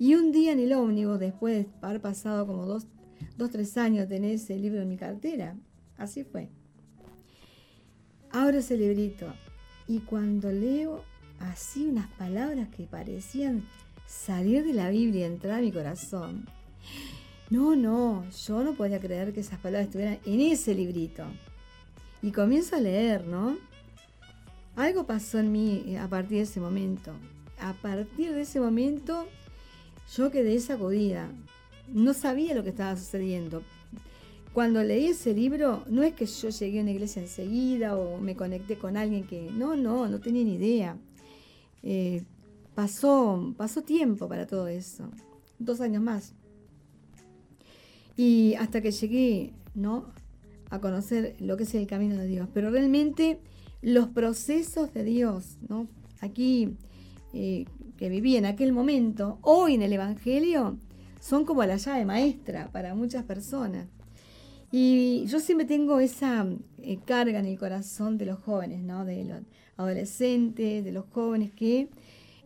Y un día en el ómnibus, después de haber pasado como dos, dos, tres años, tener ese libro en mi cartera. Así fue. Abro ese librito y cuando leo así unas palabras que parecían salir de la Biblia y entrar a mi corazón. No, no, yo no podía creer que esas palabras estuvieran en ese librito. Y comienzo a leer, ¿no? Algo pasó en mí a partir de ese momento. A partir de ese momento yo quedé sacudida. No sabía lo que estaba sucediendo. Cuando leí ese libro, no es que yo llegué a una iglesia enseguida o me conecté con alguien que... No, no, no tenía ni idea. Eh, pasó, pasó tiempo para todo eso. Dos años más. Y hasta que llegué, ¿no? A conocer lo que es el camino de Dios. Pero realmente los procesos de Dios, ¿no? Aquí eh, que viví en aquel momento, hoy en el Evangelio, son como la llave maestra para muchas personas. Y yo siempre tengo esa eh, carga en el corazón de los jóvenes, ¿no? de los adolescentes, de los jóvenes que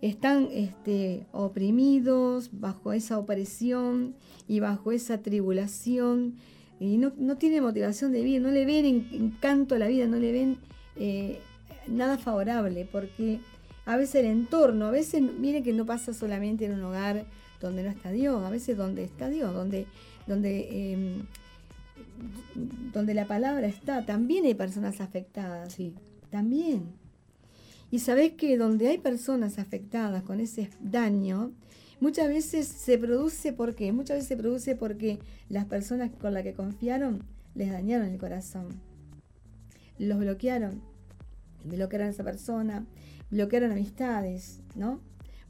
están este, oprimidos bajo esa opresión y bajo esa tribulación y no, no tienen motivación de vivir, no le ven encanto a la vida, no le ven eh, nada favorable, porque a veces el entorno, a veces, miren que no pasa solamente en un hogar donde no está Dios, a veces donde está Dios, donde, donde, em, donde la palabra está, también hay personas afectadas, sí. también. Y sabés que donde hay personas afectadas con ese daño, muchas veces se produce, ¿por qué? Muchas veces se produce porque las personas con las que confiaron les dañaron el corazón, los bloquearon, bloquearon a esa persona, bloquearon amistades, ¿no?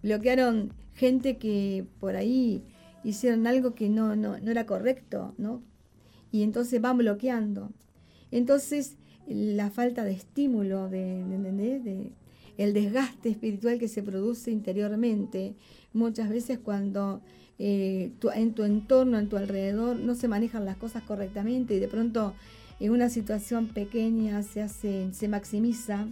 Bloquearon gente que por ahí hicieron algo que no, no, era correcto, ¿no? Y entonces van bloqueando. Entonces, la falta de estímulo, de, el desgaste espiritual que se produce interiormente, muchas veces cuando eh, en tu entorno, en tu alrededor, no se manejan las cosas correctamente y de pronto en una situación pequeña se hace, se maximiza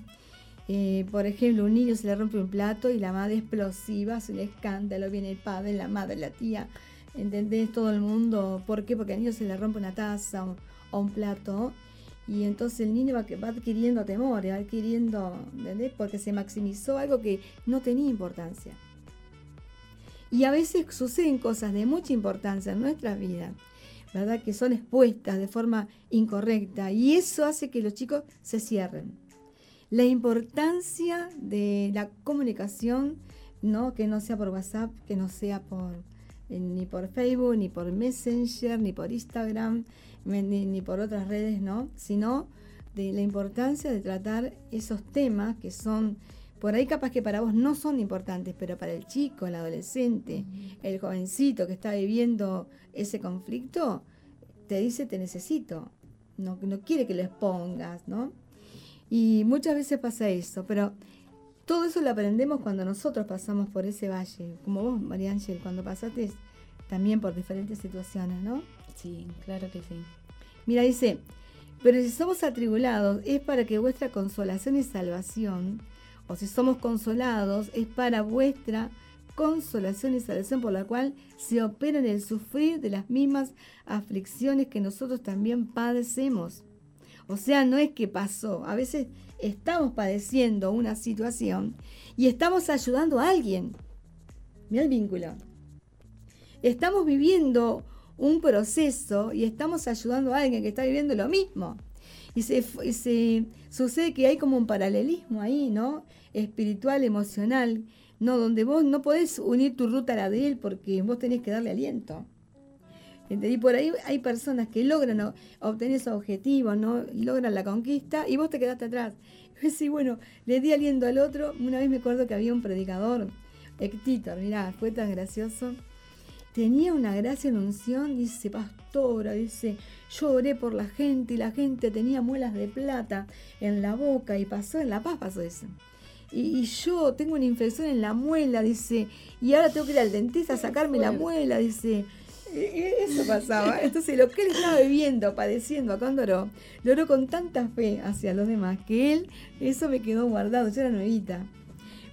eh, por ejemplo, un niño se le rompe un plato y la madre explosiva, es un escándalo, viene el padre, la madre, la tía, ¿entendés? Todo el mundo. ¿Por qué? Porque al niño se le rompe una taza o, un plato Y entonces el niño va, va adquiriendo temor, va adquiriendo, ¿entendés? Porque se maximizó algo que no tenía importancia. Y a veces suceden cosas de mucha importancia en nuestras vidas, ¿verdad? Que son expuestas de forma incorrecta y eso hace que los chicos se cierren. La importancia de la comunicación, ¿no? Que no sea por WhatsApp, que no sea por eh, ni por Facebook, ni por Messenger, ni por Instagram, ni, ni por otras redes, ¿no? Sino de la importancia de tratar esos temas que son por ahí capaz que para vos no son importantes, pero para el chico, el adolescente, el jovencito que está viviendo ese conflicto, te dice te necesito. No, no quiere que lo expongas, ¿no? Y muchas veces pasa eso, pero todo eso lo aprendemos cuando nosotros pasamos por ese valle, como vos, María Ángel, cuando pasaste también por diferentes situaciones, ¿no? Sí, claro que sí. Mira, dice, pero si somos atribulados es para que vuestra consolación y salvación o si somos consolados, es para vuestra consolación y salvación por la cual se opera en el sufrir de las mismas aflicciones que nosotros también padecemos. O sea, no es que pasó, a veces estamos padeciendo una situación y estamos ayudando a alguien. Mira el vínculo. Estamos viviendo un proceso y estamos ayudando a alguien que está viviendo lo mismo. Y se, sucede que hay como un paralelismo ahí, ¿no? Espiritual, emocional, ¿no? Donde vos no podés unir tu ruta a la de él porque vos tenés que darle aliento. Y por ahí hay personas que logran obtener esos objetivos, ¿no? Logran la conquista y vos te quedaste atrás. Y sí, bueno, le di aliento al otro. Una vez me acuerdo que había un predicador, Hector, mirá, fue tan gracioso tenía una gracia en unción, dice pastora, dice, yo oré por la gente y la gente tenía muelas de plata en la boca y pasó en La Paz, pasó eso. Y, yo tengo una infección en la muela, dice, y ahora tengo que ir al dentista a sacarme la muela, dice. Eso pasaba. Entonces, lo que él estaba viviendo, padeciendo cuando oró, lo oró con tanta fe hacia los demás que él, eso me quedó guardado. Yo era nuevita,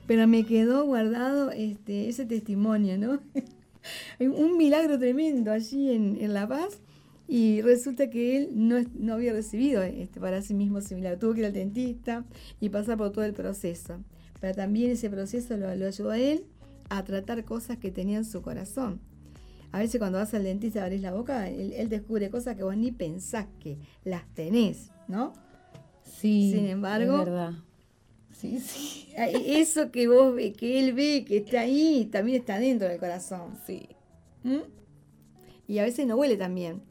pero me quedó guardado este, ese testimonio, ¿no? un milagro tremendo allí en, La Paz. Y resulta que él no, había recibido este, para sí mismo ese milagro. Tuvo que ir al dentista y pasar por todo el proceso. Pero también ese proceso lo, ayudó a él a tratar cosas que tenía en su corazón. A veces cuando vas al dentista y abrís la boca, él, descubre cosas que vos ni pensás que las tenés, ¿no? Sí. Sin embargo, es verdad. Sí, sí. Eso que vos que él ve, que está ahí, también está dentro del corazón. Sí. ¿Mm? Y a veces no huele tan bien.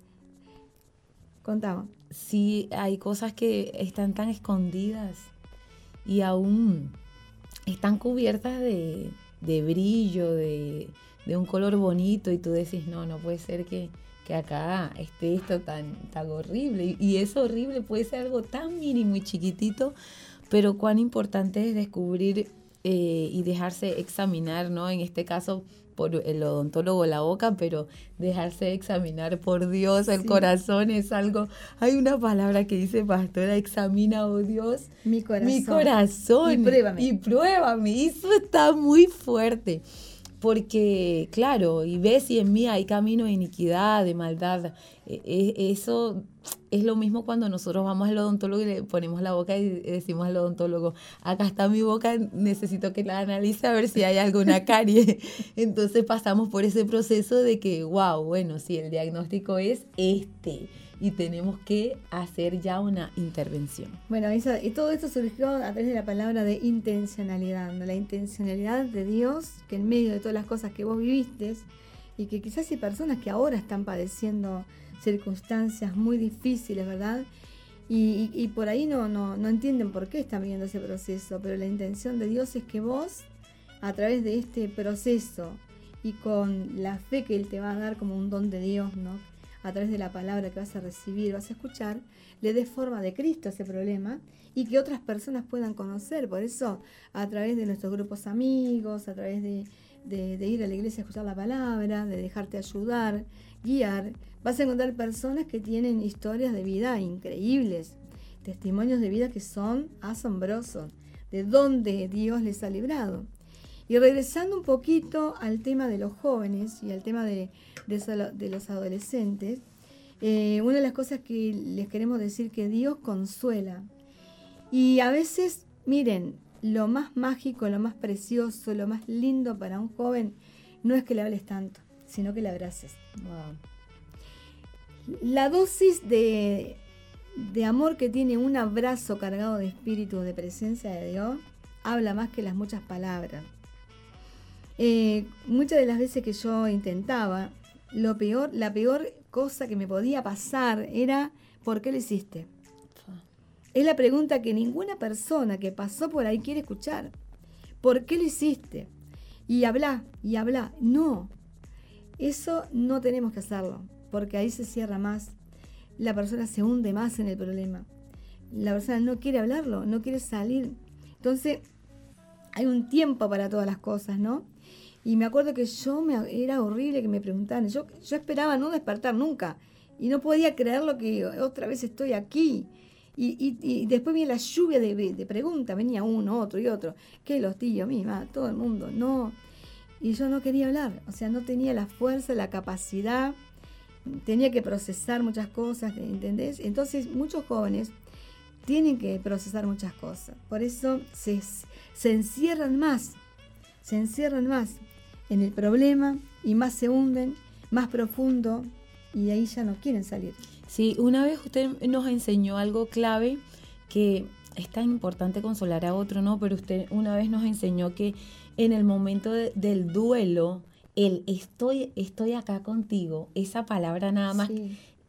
Contaba. Sí, hay cosas que están tan escondidas y aún están cubiertas de, brillo, de, un color bonito y tú decís, no, no puede ser que, acá esté esto tan, tan horrible. Y, y eso horrible puede ser algo tan mínimo y chiquitito, pero cuán importante es descubrir eh, y dejarse examinar, ¿no? En este caso por el odontólogo la boca, pero dejarse examinar por Dios, el corazón es algo, hay una palabra que dice pastora, examina, oh Dios, mi corazón. Mi corazón. Y pruébame. Y pruébame. Eso está muy fuerte. Porque, claro, y ves si en mí hay camino de iniquidad, de maldad. E, e, eso es lo mismo cuando nosotros vamos al odontólogo y le ponemos la boca y decimos al odontólogo, acá está mi boca, necesito que la analice a ver si hay alguna carie. Entonces pasamos por ese proceso de que, wow, bueno, si el diagnóstico es este y tenemos que hacer ya una intervención. Bueno, y todo esto surgió a través de la palabra de intencionalidad, la intencionalidad de Dios que en medio de todas las cosas que vos viviste y que quizás hay personas que ahora están padeciendo circunstancias muy difíciles, ¿verdad? Y, por ahí no, no, no entienden por qué están viviendo ese proceso, pero la intención de Dios es que vos, a través de este proceso y con la fe que Él te va a dar como un don de Dios, ¿no? A través de la palabra que vas a recibir, vas a escuchar, le des forma de Cristo a ese problema y que otras personas puedan conocer. Por eso, a través de nuestros grupos amigos, a través de, de ir a la iglesia a escuchar la palabra, de dejarte ayudar, guiar, vas a encontrar personas que tienen historias de vida increíbles, testimonios de vida que son asombrosos, de dónde Dios les ha librado. Y regresando un poquito al tema de los jóvenes y al tema de, de, los adolescentes, Eh, una de las cosas que les queremos decir que Dios consuela. Y a veces, miren, lo más mágico, lo más precioso, lo más lindo para un joven no es que le hables tanto, sino que le abraces. La dosis de, de amor que tiene un abrazo cargado de espíritu, de presencia de Dios, habla más que las muchas palabras. Eh, muchas de las veces que yo intentaba, lo peor, la peor cosa que me podía pasar era ¿por qué lo hiciste? Es la pregunta que ninguna persona que pasó por ahí quiere escuchar. ¿Por qué lo hiciste? Y habla, y habla. No, eso no tenemos que hacerlo, porque ahí se cierra más. La persona se hunde más en el problema. La persona no quiere hablarlo, no quiere salir. Entonces, hay un tiempo para todas las cosas, ¿no? Y me acuerdo que yo me, era horrible que me preguntaran. Yo, yo esperaba no despertar nunca. Y no podía creer lo que otra vez estoy aquí. Y, después viene la lluvia de, preguntas, venía uno, otro y otro. ¿Qué los tíos, mi todo el mundo? No. Y yo no quería hablar, o sea, no tenía la fuerza, la capacidad, tenía que procesar muchas cosas, ¿entendés? Entonces, muchos jóvenes tienen que procesar muchas cosas. Por eso se, se encierran más, se encierran más en el problema y más se hunden, más profundo, y ahí ya no quieren salir. Sí, una vez usted nos enseñó algo clave que es tan importante consolar a otro, ¿no? Pero usted una vez nos enseñó que en el momento del duelo, el estoy, estoy acá contigo, esa palabra nada más.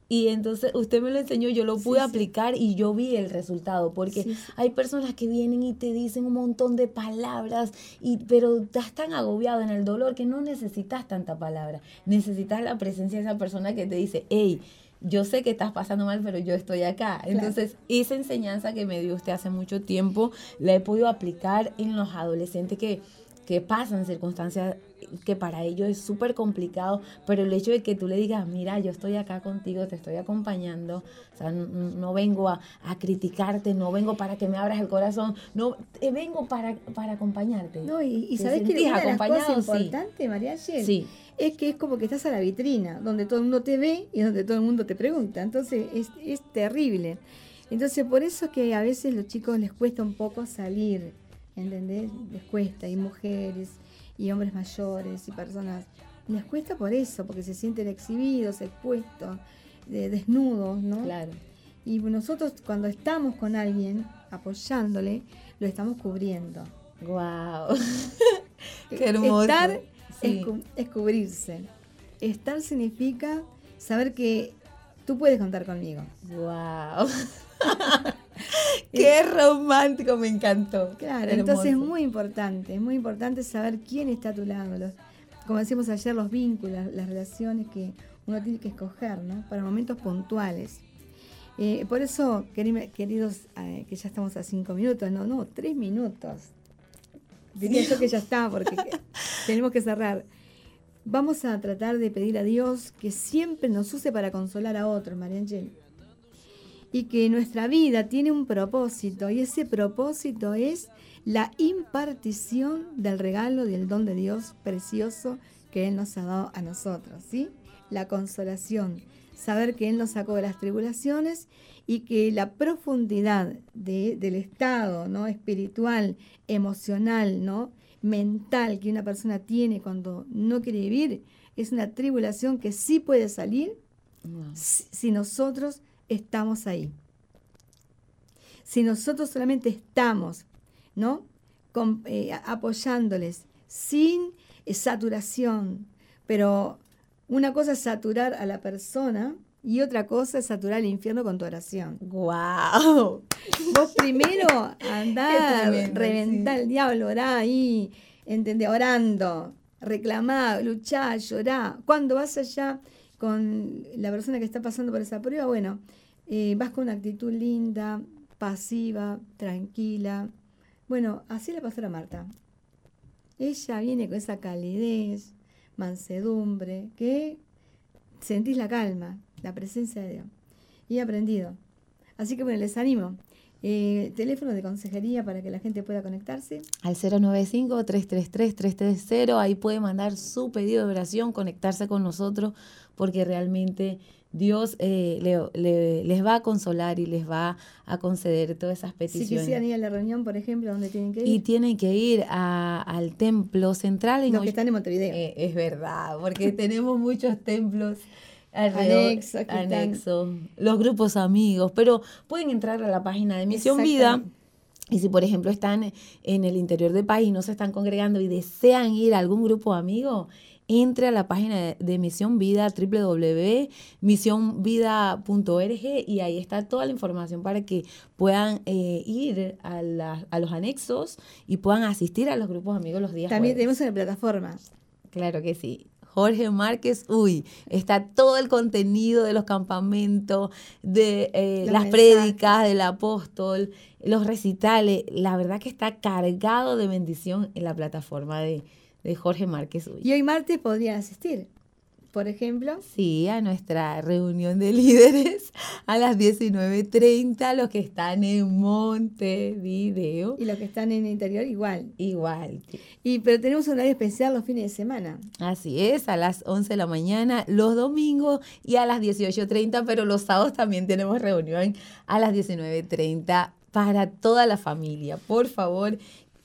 Y entonces usted me lo enseñó, yo lo pude aplicar y yo vi el resultado, porque hay personas que vienen y te dicen un montón de palabras, y, pero estás tan agobiado en el dolor que no necesitas tanta palabra, necesitas la presencia de esa persona que te dice, hey, yo sé que estás pasando mal, pero yo estoy acá. Entonces, esa enseñanza que me dio usted hace mucho tiempo, la he podido aplicar en los adolescentes que, que pasan circunstancias que para ellos es súper complicado, pero el hecho de que tú le digas, mira, yo estoy acá contigo, te estoy acompañando, o sea, no, vengo a, criticarte, no vengo para que me abras el corazón, no, eh, vengo para, para acompañarte. No, y, sabes que una de las cosas importantes, María sí es que es como que estás a la vitrina, donde todo el mundo te ve y donde todo el mundo te pregunta. Entonces es, es terrible. Entonces por eso es que a veces los chicos les cuesta un poco salir, ¿entendés? Les cuesta, y mujeres, y hombres mayores, y personas. Les cuesta por eso, porque se sienten exhibidos, expuestos, desnudos, ¿no? Claro. Y nosotros cuando estamos con alguien apoyándole, lo estamos cubriendo. ¡Guau! ¡Qué hermoso! es, cubrirse. Estar significa saber que tú puedes contar conmigo. ¡Wow! ¡Qué romántico! Me encantó. Claro, entonces es muy importante, es muy importante saber quién está a tu lado. como decíamos ayer, los vínculos, las relaciones que uno tiene que escoger, ¿no? Para momentos puntuales. Eh, por eso, queridos, eh, que ya estamos a cinco minutos, no, no, tres minutos. Diría yo que ya está, porque tenemos que cerrar. Vamos a tratar de pedir a Dios que siempre nos use para consolar a otros, María Ángel. Y que nuestra vida tiene un propósito, y ese propósito es la impartición del regalo del don de Dios precioso que Él nos ha dado a nosotros, ¿sí? La consolación, saber que Él nos sacó de las tribulaciones y que la profundidad del estado ¿no? espiritual, emocional, ¿no? mental que una persona tiene cuando no quiere vivir es una tribulación que sí puede salir si, nosotros estamos ahí. Si nosotros solamente estamos, ¿no? Eh, apoyándoles sin saturación, pero una cosa es saturar a la persona y otra cosa es saturar el infierno con tu oración. ¡Guau! Vos primero andá, reventar el diablo, orá ahí, ¿entendés? Orando, reclamá, luchá, llorá. Cuando vas allá con la persona que está pasando por esa prueba, bueno, eh, vas con una actitud linda, pasiva, tranquila. Bueno, así la pastora Marta. Ella viene con esa calidez, mansedumbre, que sentís la calma, la presencia de Dios. Y he aprendido. Así que bueno, les animo. Eh, teléfono de consejería para que la gente pueda conectarse. Al 095-333-330. Ahí puede mandar su pedido de oración, conectarse con nosotros, porque realmente Dios eh, le- le- les va a consolar y les va a conceder todas esas Si peticiones. quisieran ir a la reunión, por ejemplo, ¿dónde tienen que ir? y tienen que ir a- al templo central en Los que están en Montevideo. Eh, es verdad, porque tenemos muchos templos Anexos anexos, los grupos amigos, pero pueden entrar a la página de Misión Vida. Y si, por ejemplo, están en el interior del país y no se están congregando y desean ir a algún grupo amigo, entre a la página de, Misión Vida, www.misionvida.org y ahí está toda la información para que puedan eh, ir a, la- a los anexos y puedan asistir a los grupos amigos los días También jueves. tenemos una plataforma. Claro que sí. Jorge Márquez, uy, está todo el contenido de los campamentos, de eh, las prédicas del apóstol, los recitales. La verdad que está cargado de bendición en la plataforma de, de Jorge Márquez. Uy. Y hoy martes podrían asistir. Por ejemplo, Sí, a nuestra reunión de líderes a las 19.30, los que están en Montevideo. y los que están en el interior igual. Igual. Y pero tenemos un horario especial los fines de semana. Así es, a las 11 de la mañana los domingos y a las 18.30, pero los sábados también tenemos reunión a las 19.30 para toda la familia. Por favor,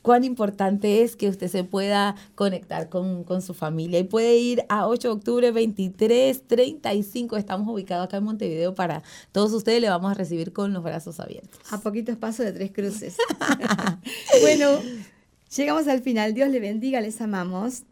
cuán importante es que usted se pueda conectar con, con su familia y puede ir a 8 de octubre 23.35. Estamos ubicados acá en Montevideo para todos ustedes. Le vamos a recibir con los brazos abiertos. A poquitos pasos de tres cruces. bueno, llegamos al final. Dios le bendiga, les amamos.